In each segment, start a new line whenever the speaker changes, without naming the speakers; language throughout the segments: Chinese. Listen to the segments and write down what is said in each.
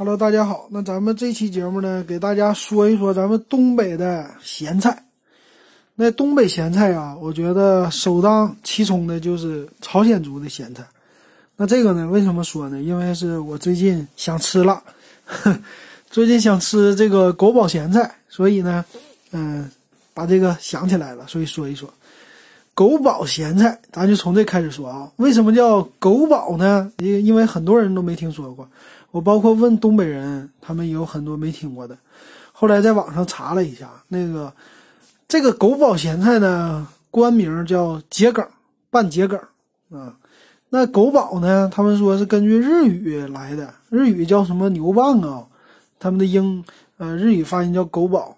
Hello，大家好。那咱们这期节目呢，给大家说一说咱们东北的咸菜。那东北咸菜啊，我觉得首当其冲的就是朝鲜族的咸菜。那这个呢，为什么说呢？因为是我最近想吃了，最近想吃这个狗宝咸菜，所以呢，嗯，把这个想起来了，所以说一说狗宝咸菜。咱就从这开始说啊，为什么叫狗宝呢？因因为很多人都没听说过。我包括问东北人，他们也有很多没听过的。后来在网上查了一下，那个这个狗宝咸菜呢，官名叫桔梗半桔梗啊。那狗宝呢，他们说是根据日语来的，日语叫什么牛蒡啊？他们的英呃日语发音叫狗宝。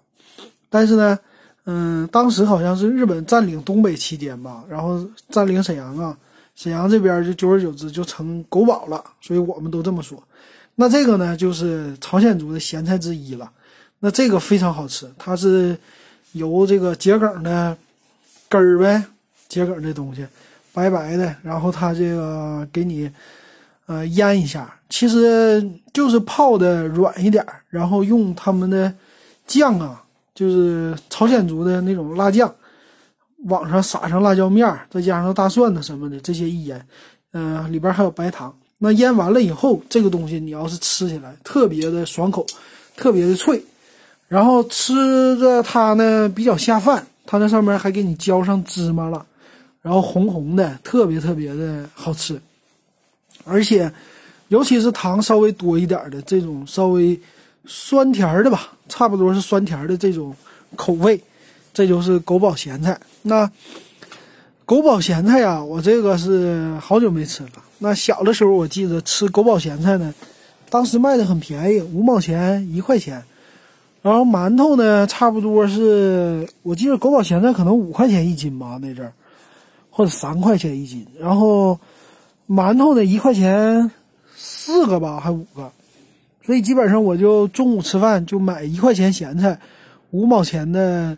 但是呢，嗯，当时好像是日本占领东北期间吧，然后占领沈阳啊，沈阳这边就久而久之就成狗宝了，所以我们都这么说。那这个呢，就是朝鲜族的咸菜之一了。那这个非常好吃，它是由这个桔梗的根儿呗，桔梗这东西白白的，然后它这个给你呃腌一下，其实就是泡的软一点，然后用他们的酱啊，就是朝鲜族的那种辣酱，往上撒上辣椒面，再加上大蒜的什么的这些一腌，嗯，里边还有白糖。那腌完了以后，这个东西你要是吃起来特别的爽口，特别的脆，然后吃着它呢比较下饭，它那上面还给你浇上芝麻了，然后红红的，特别特别的好吃。而且，尤其是糖稍微多一点的这种稍微酸甜的吧，差不多是酸甜的这种口味，这就是狗宝咸菜。那。狗宝咸菜呀，我这个是好久没吃了。那小的时候，我记得吃狗宝咸菜呢，当时卖的很便宜，五毛钱一块钱。然后馒头呢，差不多是我记得狗宝咸菜可能五块钱一斤吧那阵儿，或者三块钱一斤。然后馒头呢，一块钱四个吧，还五个。所以基本上我就中午吃饭就买一块钱咸菜，五毛钱的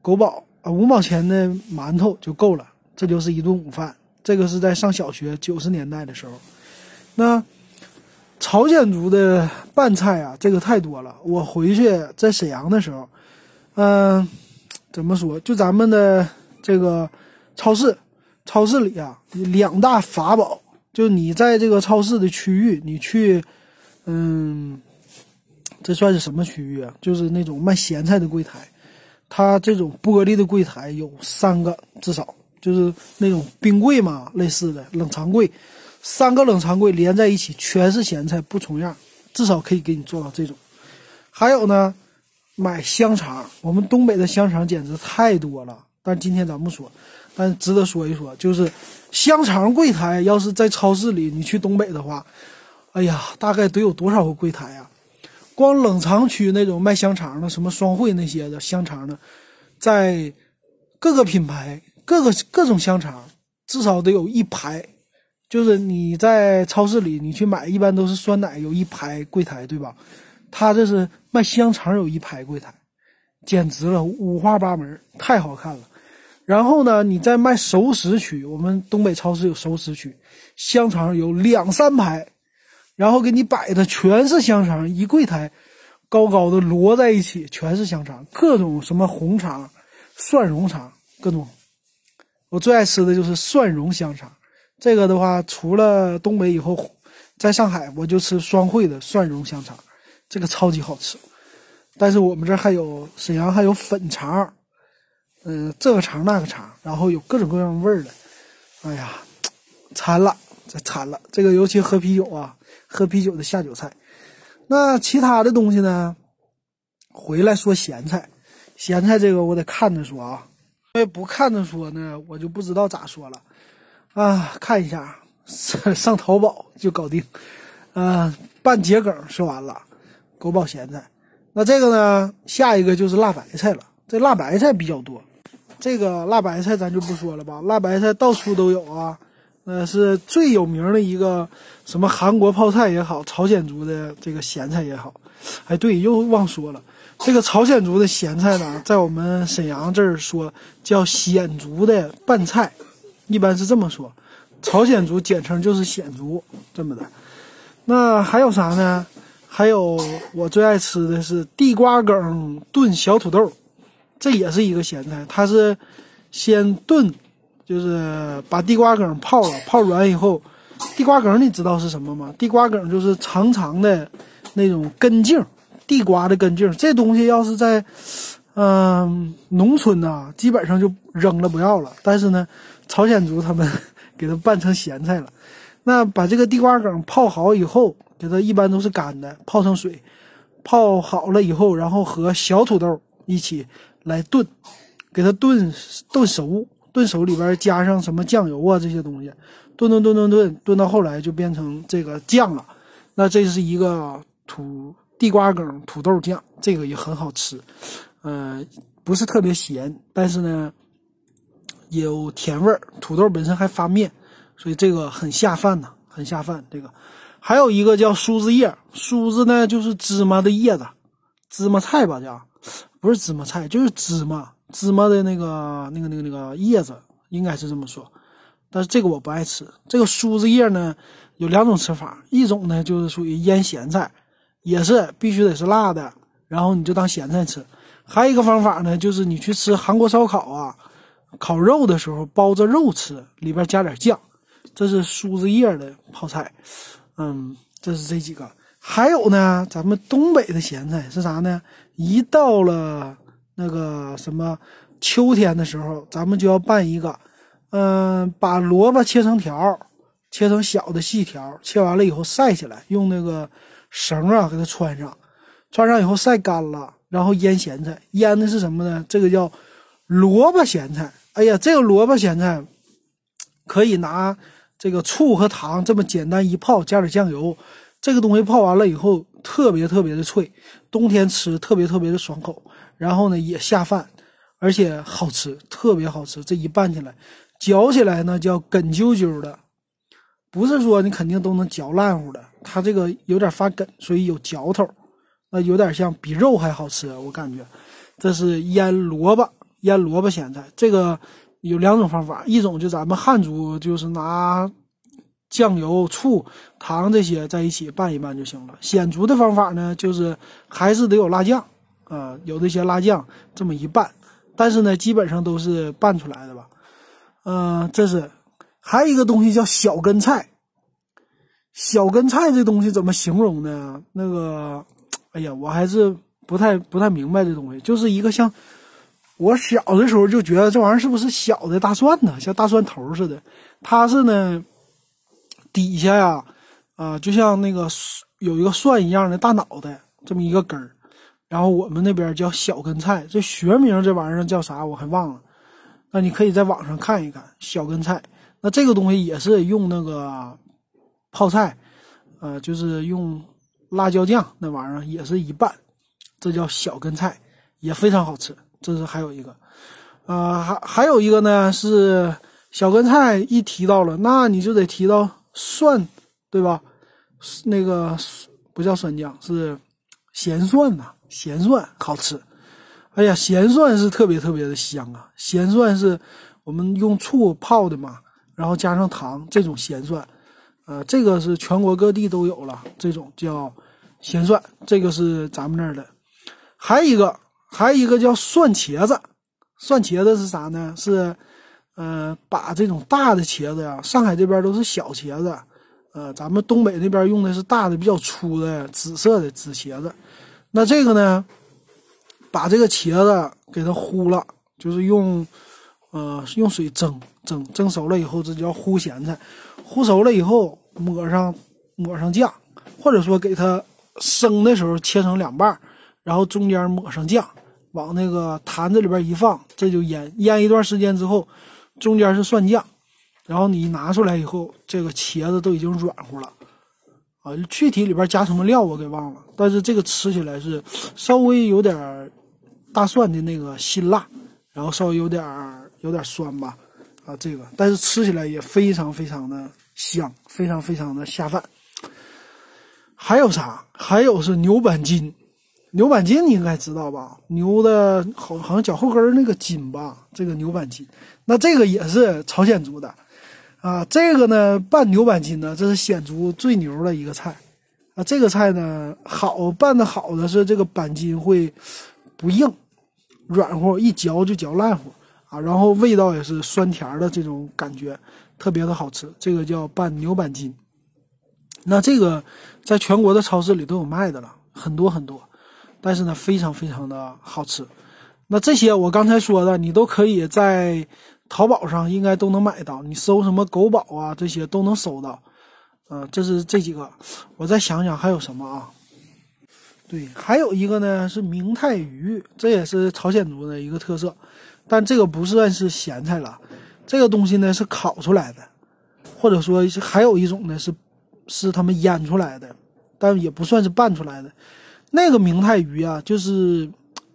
狗宝啊，五毛钱的馒头就够了。这就是一顿午饭，这个是在上小学九十年代的时候。那朝鲜族的拌菜啊，这个太多了。我回去在沈阳的时候，嗯，怎么说？就咱们的这个超市，超市里啊，两大法宝，就你在这个超市的区域，你去，嗯，这算是什么区域啊？就是那种卖咸菜的柜台，它这种玻璃的柜台有三个至少。就是那种冰柜嘛，类似的冷藏柜，三个冷藏柜连在一起，全是咸菜，不重样，至少可以给你做到这种。还有呢，买香肠，我们东北的香肠简直太多了，但今天咱不说，但值得说一说，就是香肠柜台，要是在超市里，你去东北的话，哎呀，大概得有多少个柜台呀？光冷藏区那种卖香肠的，什么双汇那些的香肠的，在各个品牌。各个各种香肠，至少得有一排，就是你在超市里你去买，一般都是酸奶有一排柜台，对吧？他这是卖香肠有一排柜台，简直了，五花八门，太好看了。然后呢，你在卖熟食区，我们东北超市有熟食区，香肠有两三排，然后给你摆的全是香肠，一柜台高高的摞在一起，全是香肠，各种什么红肠、蒜蓉肠，各种。我最爱吃的就是蒜蓉香肠，这个的话，除了东北以后，在上海我就吃双汇的蒜蓉香肠，这个超级好吃。但是我们这还有沈阳还有粉肠，嗯，这个肠那个肠，然后有各种各样味儿的。哎呀，馋了，这馋了。这个尤其喝啤酒啊，喝啤酒的下酒菜。那其他的东西呢？回来说咸菜，咸菜这个我得看着说啊。因为不看着说呢，我就不知道咋说了，啊，看一下，上上淘宝就搞定，啊，拌桔梗说完了，狗宝咸菜，那这个呢，下一个就是辣白菜了，这辣白菜比较多，这个辣白菜咱就不说了吧，辣白菜到处都有啊，那是最有名的一个，什么韩国泡菜也好，朝鲜族的这个咸菜也好，哎，对，又忘说了。这个朝鲜族的咸菜呢，在我们沈阳这儿说叫鲜族的拌菜，一般是这么说。朝鲜族简称就是鲜族，这么的。那还有啥呢？还有我最爱吃的是地瓜梗炖小土豆，这也是一个咸菜。它是先炖，就是把地瓜梗泡了，泡软以后，地瓜梗你知道是什么吗？地瓜梗就是长长的那种根茎，地瓜的根茎。这东西要是在嗯农村呐，基本上就扔了不要了。但是呢，朝鲜族他们 给它拌成咸菜了。那把这个地瓜梗泡好以后，给它一般都是干的，泡成水，泡好了以后，然后和小土豆一起来炖，给它炖炖熟，炖熟里边加上什么酱油啊这些东西，炖炖炖炖炖，炖到后来就变成这个酱了。那这是一个土地瓜梗土豆酱，这个也很好吃，嗯，不是特别咸，但是呢有甜味儿，土豆本身还发面。所以这个很下饭呐，很下饭。这个还有一个叫梳子叶，梳子呢就是芝麻的叶子，芝麻菜吧叫，不是芝麻菜，就是芝麻芝麻的那个那个那个那个叶子，应该是这么说。但是这个我不爱吃。这个梳子叶呢有两种吃法，一种呢就是属于腌咸菜，也是必须得是辣的，然后你就当咸菜吃。还有一个方法呢，就是你去吃韩国烧烤啊，烤肉的时候包着肉吃，里边加点酱。这是苏子叶的泡菜，嗯，这是这几个。还有呢，咱们东北的咸菜是啥呢？一到了那个什么秋天的时候，咱们就要拌一个，嗯，把萝卜切成条，切成小的细条，切完了以后晒起来，用那个绳啊给它穿上，穿上以后晒干了，然后腌咸菜。腌的是什么呢？这个叫萝卜咸菜。哎呀，这个萝卜咸菜可以拿。这个醋和糖这么简单一泡，加点酱油，这个东西泡完了以后特别特别的脆，冬天吃特别特别的爽口，然后呢也下饭，而且好吃，特别好吃。这一拌起来，嚼起来呢叫哏啾啾的，不是说你肯定都能嚼烂乎的，它这个有点发梗，所以有嚼头，那有点像比肉还好吃，我感觉。这是腌萝卜，腌萝卜咸菜，这个。有两种方法，一种就咱们汉族就是拿酱油、醋、糖这些在一起拌一拌就行了。鲜族的方法呢，就是还是得有辣酱，啊，有这些辣酱这么一拌，但是呢，基本上都是拌出来的吧。嗯，这是还有一个东西叫小根菜。小根菜这东西怎么形容呢？那个，哎呀，我还是不太不太明白这东西，就是一个像。我小的时候就觉得这玩意儿是不是小的大蒜呢？像大蒜头似的。它是呢，底下呀，啊，就像那个有一个蒜一样的大脑袋，这么一个根儿。然后我们那边叫小根菜，这学名这玩意儿叫啥我还忘了。那你可以在网上看一看小根菜。那这个东西也是用那个泡菜，呃，就是用辣椒酱那玩意儿也是一拌，这叫小根菜，也非常好吃。这是还有一个，啊，还还有一个呢，是小根菜一提到了，那你就得提到蒜，对吧？那个不叫酸酱，是咸蒜呐，咸蒜好吃。哎呀，咸蒜是特别特别的香啊！咸蒜是我们用醋泡的嘛，然后加上糖，这种咸蒜，呃，这个是全国各地都有了，这种叫咸蒜，这个是咱们那儿的。还一个。还一个叫蒜茄子，蒜茄子是啥呢？是，呃，把这种大的茄子呀，上海这边都是小茄子，呃，咱们东北那边用的是大的、比较粗的紫色的紫茄子。那这个呢，把这个茄子给它烀了，就是用，呃，用水蒸，蒸蒸熟了以后，这叫烀咸菜。烀熟了以后，抹上抹上酱，或者说给它生的时候切成两半，然后中间抹上酱。往那个坛子里边一放，这就腌腌一段时间之后，中间是蒜酱，然后你拿出来以后，这个茄子都已经软乎了，啊，具体里边加什么料我给忘了，但是这个吃起来是稍微有点大蒜的那个辛辣，然后稍微有点有点酸吧，这个，但是吃起来也非常非常的香，非常非常的下饭。还有啥？还有是牛板筋。牛板筋你应该知道吧？牛的好好像脚后跟那个筋吧，这个牛板筋，那这个也是朝鲜族的，啊，这个呢拌牛板筋呢，这是鲜族最牛的一个菜，啊，这个菜呢好拌的好的是这个板筋会不硬，软乎，一嚼就嚼烂乎啊，然后味道也是酸甜的这种感觉，特别的好吃。这个叫拌牛板筋。那这个在全国的超市里都有卖的了，很多很多，但是呢非常非常的好吃。那这些我刚才说的，你都可以在。淘宝上应该都能买到，你搜什么狗宝啊，这些都能搜到。嗯，这是这几个，我再想想还有什么啊？对，还有一个呢是明太鱼，这也是朝鲜族的一个特色，但这个不算是咸菜了。这个东西呢是烤出来的，或者说还有一种呢是是他们腌出来的，但也不算是拌出来的。那个明太鱼啊，就是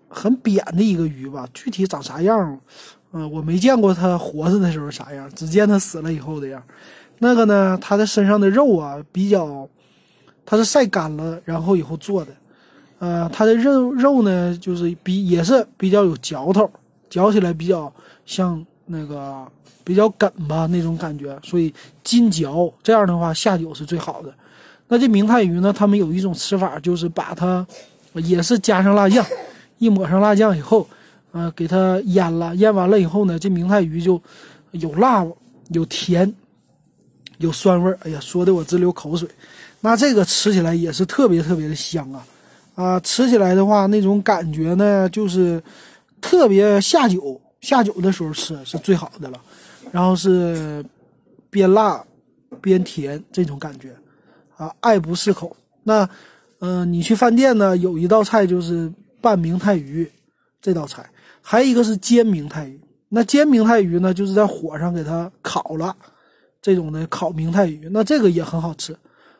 很扁的一个鱼吧，具体长啥样？嗯，我没见过它活着的时候啥样，只见它死了以后的样。那个呢，它的身上的肉啊，比较，它是晒干了然后以后做的。呃，它的肉肉呢，就是比也是比较有嚼头，嚼起来比较像那个比较梗吧那种感觉，所以劲嚼这样的话下酒是最好的。那这明太鱼呢，他们有一种吃法，就是把它也是加上辣酱，一抹上辣酱以后。啊，给它腌了，腌完了以后呢，这明太鱼就有辣、有甜、有酸味儿。哎呀，说的我直流口水。那这个吃起来也是特别特别的香啊！啊，吃起来的话，那种感觉呢，就是特别下酒，下酒的时候吃是最好的了。然后是边辣边甜这种感觉，啊，爱不释口。那，嗯，你去饭店呢，有一道菜就是拌明太鱼这道菜。还有一个是煎明太鱼，那煎明太鱼呢，就是在火上给它烤了，这种的烤明太鱼，那这个也很好吃，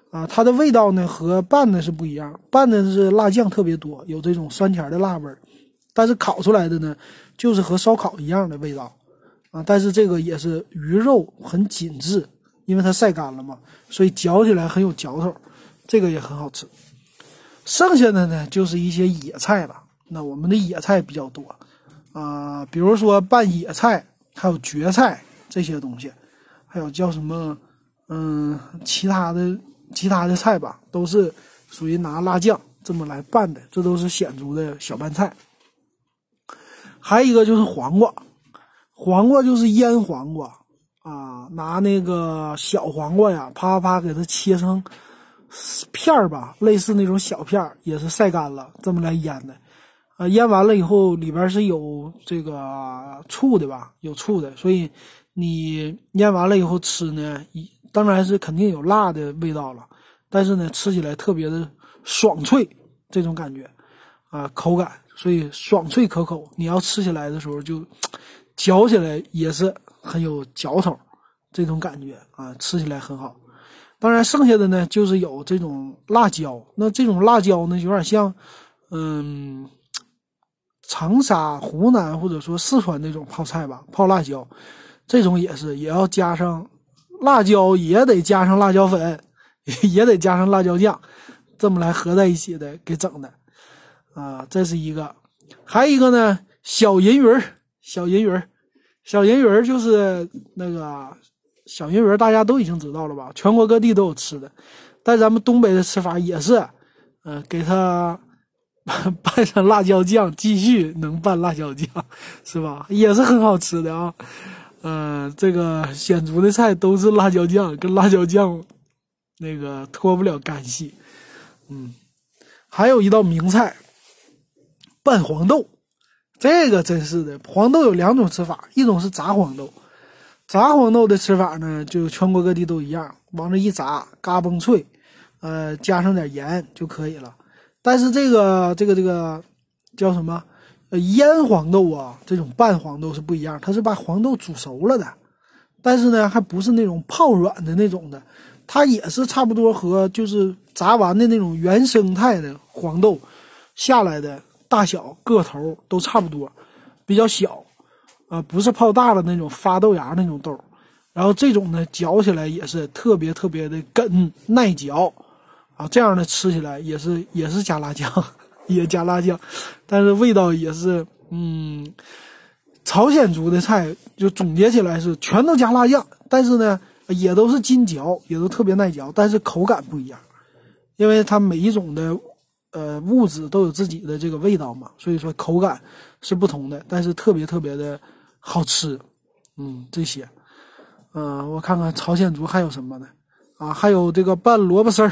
啊，它的味道呢和拌的是不一样，拌的是辣酱特别多，有这种酸甜的辣味儿，但是烤出来的呢，就是和烧烤一样的味道，啊，但是这个也是鱼肉很紧致，因为它晒干了嘛，所以嚼起来很有嚼头，这个也很好吃。剩下的呢就是一些野菜了，那我们的野菜比较多。啊，比如说拌野菜，还有蕨菜这些东西，还有叫什么，嗯，其他的其他的菜吧，都是属于拿辣酱这么来拌的，这都是鲜族的小拌菜。还有一个就是黄瓜，黄瓜就是腌黄瓜啊，拿那个小黄瓜呀，啪啪给它切成片儿吧，类似那种小片儿，也是晒干了这么来腌的。啊，腌完了以后里边是有这个醋的吧？有醋的，所以你腌完了以后吃呢，当然是肯定有辣的味道了，但是呢，吃起来特别的爽脆，这种感觉啊，口感，所以爽脆可口。你要吃起来的时候就嚼起来也是很有嚼头，这种感觉啊，吃起来很好。当然剩下的呢，就是有这种辣椒，那这种辣椒呢，有点像，嗯。长沙、湖南或者说四川那种泡菜吧，泡辣椒，这种也是也要加上辣椒，也得加上辣椒粉，也得加上辣椒酱，这么来合在一起的给整的，啊，这是一个，还有一个呢，小银鱼儿，小银鱼儿，小银鱼儿就是那个小银鱼儿，大家都已经知道了吧？全国各地都有吃的，但咱们东北的吃法也是，嗯，给它。拌上辣椒酱，继续能拌辣椒酱，是吧？也是很好吃的啊。嗯，这个鲜族的菜都是辣椒酱，跟辣椒酱那个脱不了干系。嗯，还有一道名菜，拌黄豆，这个真是的。黄豆有两种吃法，一种是炸黄豆，炸黄豆的吃法呢，就全国各地都一样，往这一炸，嘎嘣脆，呃，加上点盐就可以了。但是这个这个这个叫什么？呃，腌黄豆啊，这种拌黄豆是不一样，它是把黄豆煮熟了的，但是呢，还不是那种泡软的那种的，它也是差不多和就是炸完的那种原生态的黄豆下来的大小个头都差不多，比较小，啊，不是泡大了那种发豆芽那种豆，然后这种呢，嚼起来也是特别特别的梗耐嚼。啊，这样的吃起来也是也是加辣酱，也加辣酱，但是味道也是，嗯，朝鲜族的菜就总结起来是全都加辣酱，但是呢，也都是筋嚼，也都特别耐嚼，但是口感不一样。因为它每一种的呃物质都有自己的这个味道嘛，所以说口感是不同的，但是特别特别的好吃。嗯，这些，嗯，我看看朝鲜族还有什么呢？啊，还有这个拌萝卜丝儿、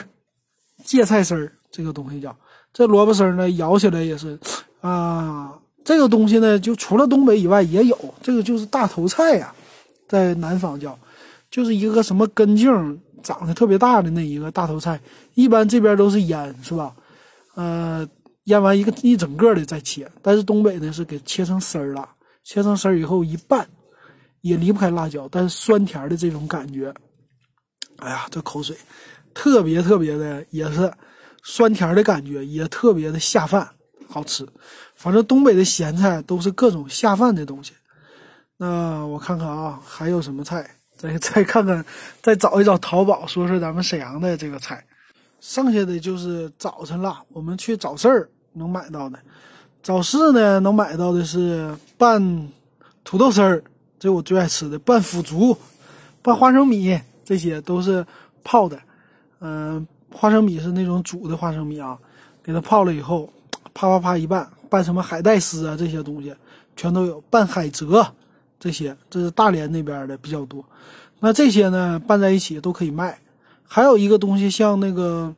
芥菜丝儿，这个东西叫这萝卜丝儿呢，咬起来也是啊。这个东西呢，就除了东北以外也有，这个就是大头菜呀，在南方叫，就是一个什么根茎长得特别大的那一个大头菜，一般这边都是腌，是吧？呃，腌完一个一整个的再切，但是东北呢是给切成丝儿了，切成丝儿以后一拌，也离不开辣椒，但是酸甜的这种感觉，哎呀，这口水，特别特别的也是酸甜的感觉，也特别的下饭。好吃，反正东北的咸菜都是各种下饭的东西。那我看看啊，还有什么菜？再 再看看，再找一找淘宝，说说咱们沈阳的这个菜。剩下的就是早晨了，我们去早市能买到的。早市呢，能买到的是拌土豆丝儿，这我最爱吃的；拌腐竹、拌花生米，这些都是泡的。嗯，花生米是那种煮的花生米啊，给它泡了以后。啪啪啪一拌，拌什么海带丝啊这些东西，全都有拌海蜇，这些这是大连那边的比较多。那这些呢拌在一起都可以卖。还有一个东西像那个，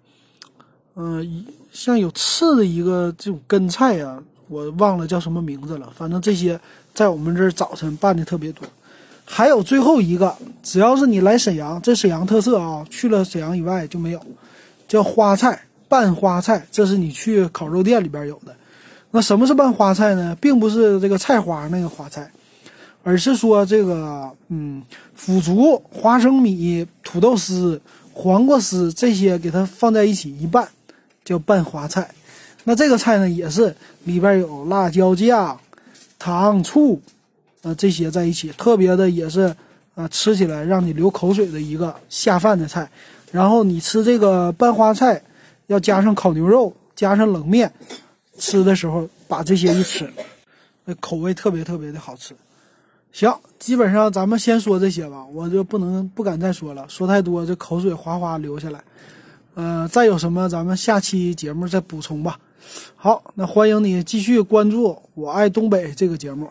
嗯，像有刺的一个这种根菜呀，我忘了叫什么名字了。反正这些在我们这儿早晨拌的特别多。还有最后一个，只要是你来沈阳，这沈阳特色啊，去了沈阳以外就没有，叫花菜。拌花菜，这是你去烤肉店里边有的。那什么是拌花菜呢？并不是这个菜花那个花菜，而是说这个嗯，腐竹、花生米、土豆丝、黄瓜丝这些给它放在一起一拌，叫拌花菜。那这个菜呢，也是里边有辣椒酱、糖醋，呃，这些在一起，特别的也是啊，吃起来让你流口水的一个下饭的菜。然后你吃这个拌花菜。要加上烤牛肉，加上冷面，吃的时候把这些一吃，那口味特别特别的好吃。行，基本上咱们先说这些吧，我就不能不敢再说了，说太多这口水哗哗流下来。嗯，再有什么咱们下期节目再补充吧。好，那欢迎你继续关注《我爱东北》这个节目。